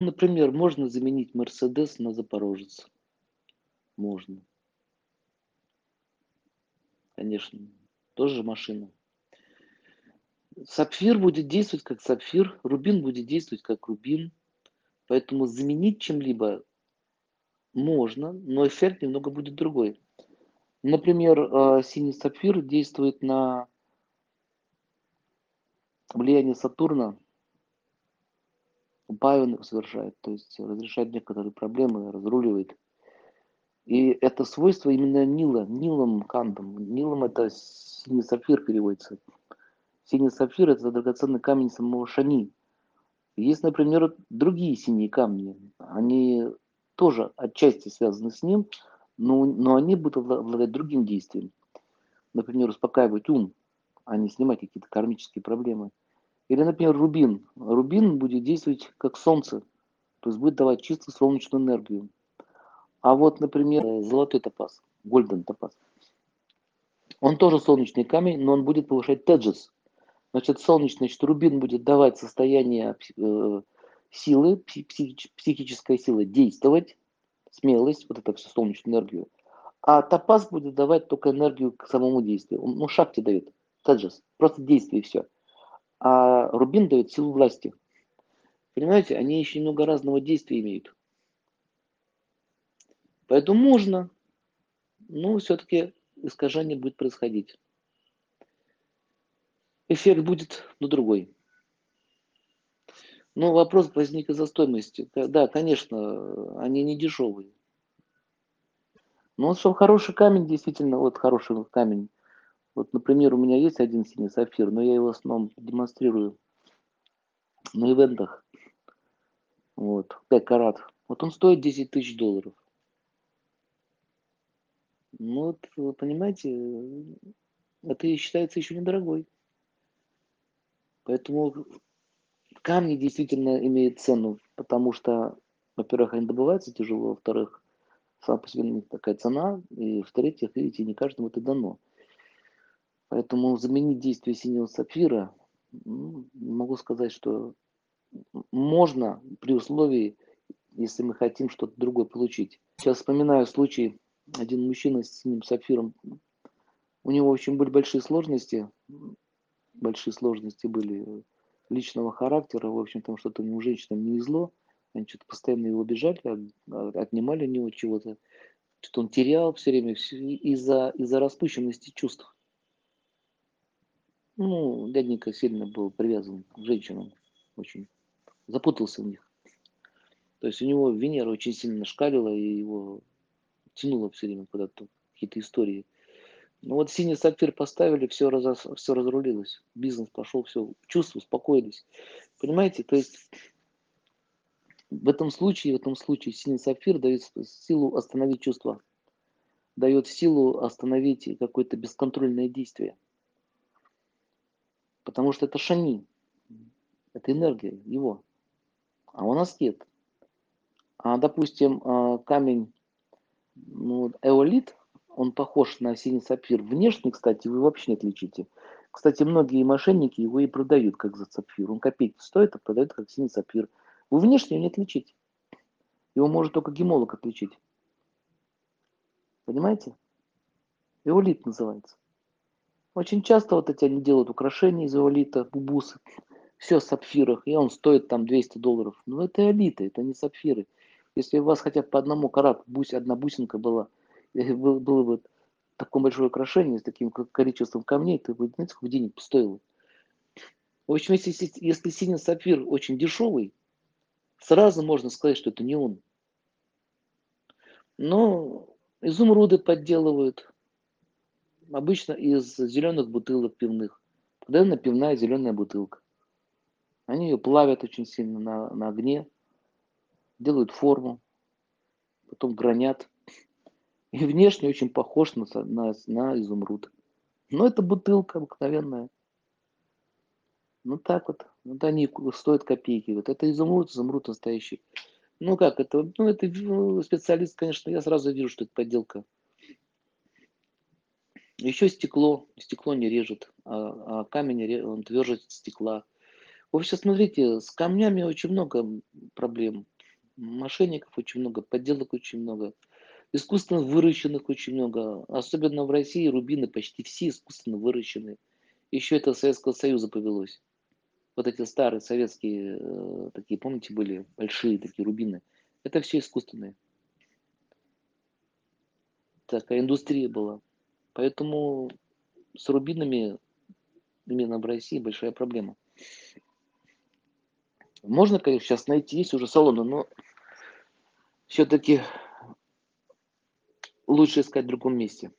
Например, можно заменить "Мерседес" на "Запорожец". Можно. Конечно, тоже машина. Сапфир будет действовать как сапфир, рубин будет действовать как рубин. Поэтому заменить чем-либо можно, но эффект немного будет другой. Например, а, синий сапфир действует на влияние Сатурна. Упаивание совершает, то есть разрешает некоторые проблемы, разруливает. И это свойство именно Нила, Нилом Кантом. Нилом это синий сапфир переводится. Синий сапфир это драгоценный камень самого Шани. Есть, например, другие синие камни. Они тоже отчасти связаны с ним, но, но они будут обладать другим действием. Например, успокаивать ум, а не снимать какие-то кармические проблемы. Или, например, рубин. Рубин будет действовать как солнце, то есть будет давать чистую солнечную энергию. А вот, например, золотой топаз, гольден топаз. Он тоже солнечный камень, но он будет повышать теджес. Значит, солнечный, значит, рубин будет давать состояние э, силы, психич, психическая сила действовать, смелость, вот это все солнечную энергию. А топаз будет давать только энергию к самому действию. Он, ну, шахте дает, теджес, просто действие и все. А рубин дает силу власти. Понимаете, они еще немного разного действия имеют. Поэтому можно, но все-таки искажение будет происходить. Эффект будет, но другой. Но вопрос возник из-за стоимости. Да, конечно, они не дешевые. Но вот что хороший камень, действительно, вот хороший камень. Вот, например, у меня есть один синий сапфир, но я его в основном демонстрирую на ивентах. Вот, 5 карат. Вот он стоит 10 тысяч долларов. Ну вот, вы понимаете, это считается еще недорогой. Поэтому камни действительно имеют цену, потому что, во-первых, они добываются тяжело, во-вторых, сама по себе такая цена, и в-третьих, видите, не каждому это дано. Поэтому заменить действие синего сапфира, ну, могу сказать, что можно при условии, если мы хотим что-то другое получить. Сейчас вспоминаю случай один мужчина с синим сапфиром, у него очень были большие сложности, большие сложности были личного характера, в общем, там что-то ему женщинам не везло, они что-то постоянно его обижали, отнимали у него чего-то, что-то он терял все время из-за из распущенности чувств. Ну, дяденька сильно был привязан к женщинам, очень запутался в них. То есть у него Венера очень сильно шкалила, и его тянуло все время куда-то, какие-то истории. Ну вот синий сапфир поставили, все, раз, все разрулилось, бизнес пошел, все, чувства успокоились. Понимаете, то есть в этом случае, в этом случае синий сапфир дает силу остановить чувства, дает силу остановить какое-то бесконтрольное действие. Потому что это шани, это энергия его, а у нас нет. А, допустим, а, камень ну, эолит, он похож на синий сапфир. Внешне, кстати, вы вообще не отличите. Кстати, многие мошенники его и продают как за сапфир. Он копейки стоит, а продают как синий сапфир. Вы внешне его не отличите. Его может только гемолог отличить. Понимаете? Эолит называется. Очень часто вот эти они делают украшения из эолита, бубусы. Все в сапфирах, и он стоит там 200 долларов. Но это элита, это не сапфиры. Если у вас хотя бы по одному карату, бусь, одна бусинка была, было, было бы такое большое украшение с таким количеством камней, то вы знаете, сколько денег стоило. В общем, если, если синий сапфир очень дешевый, сразу можно сказать, что это не он. Но изумруды подделывают. Обычно из зеленых бутылок пивных. Постоянно пивная зеленая бутылка. Они ее плавят очень сильно на, на огне делают форму, потом гранят. И внешне очень похож на, на, на изумруд. Но это бутылка обыкновенная. Ну так вот. Вот они стоят копейки. Вот это изумруд, изумруд настоящий. Ну как, это, ну это ну, специалист, конечно, я сразу вижу, что это подделка. Еще стекло. Стекло не режет, а, а камень он тверже стекла. В общем, смотрите, с камнями очень много проблем. Мошенников очень много, подделок очень много. Искусственно выращенных очень много. Особенно в России рубины почти все искусственно выращены. Еще это Советского Союза повелось. Вот эти старые советские, э, такие, помните, были большие такие рубины. Это все искусственные. Такая индустрия была. Поэтому с рубинами именно в России большая проблема. Можно, конечно, сейчас найти, есть уже салоны, но все-таки лучше искать в другом месте.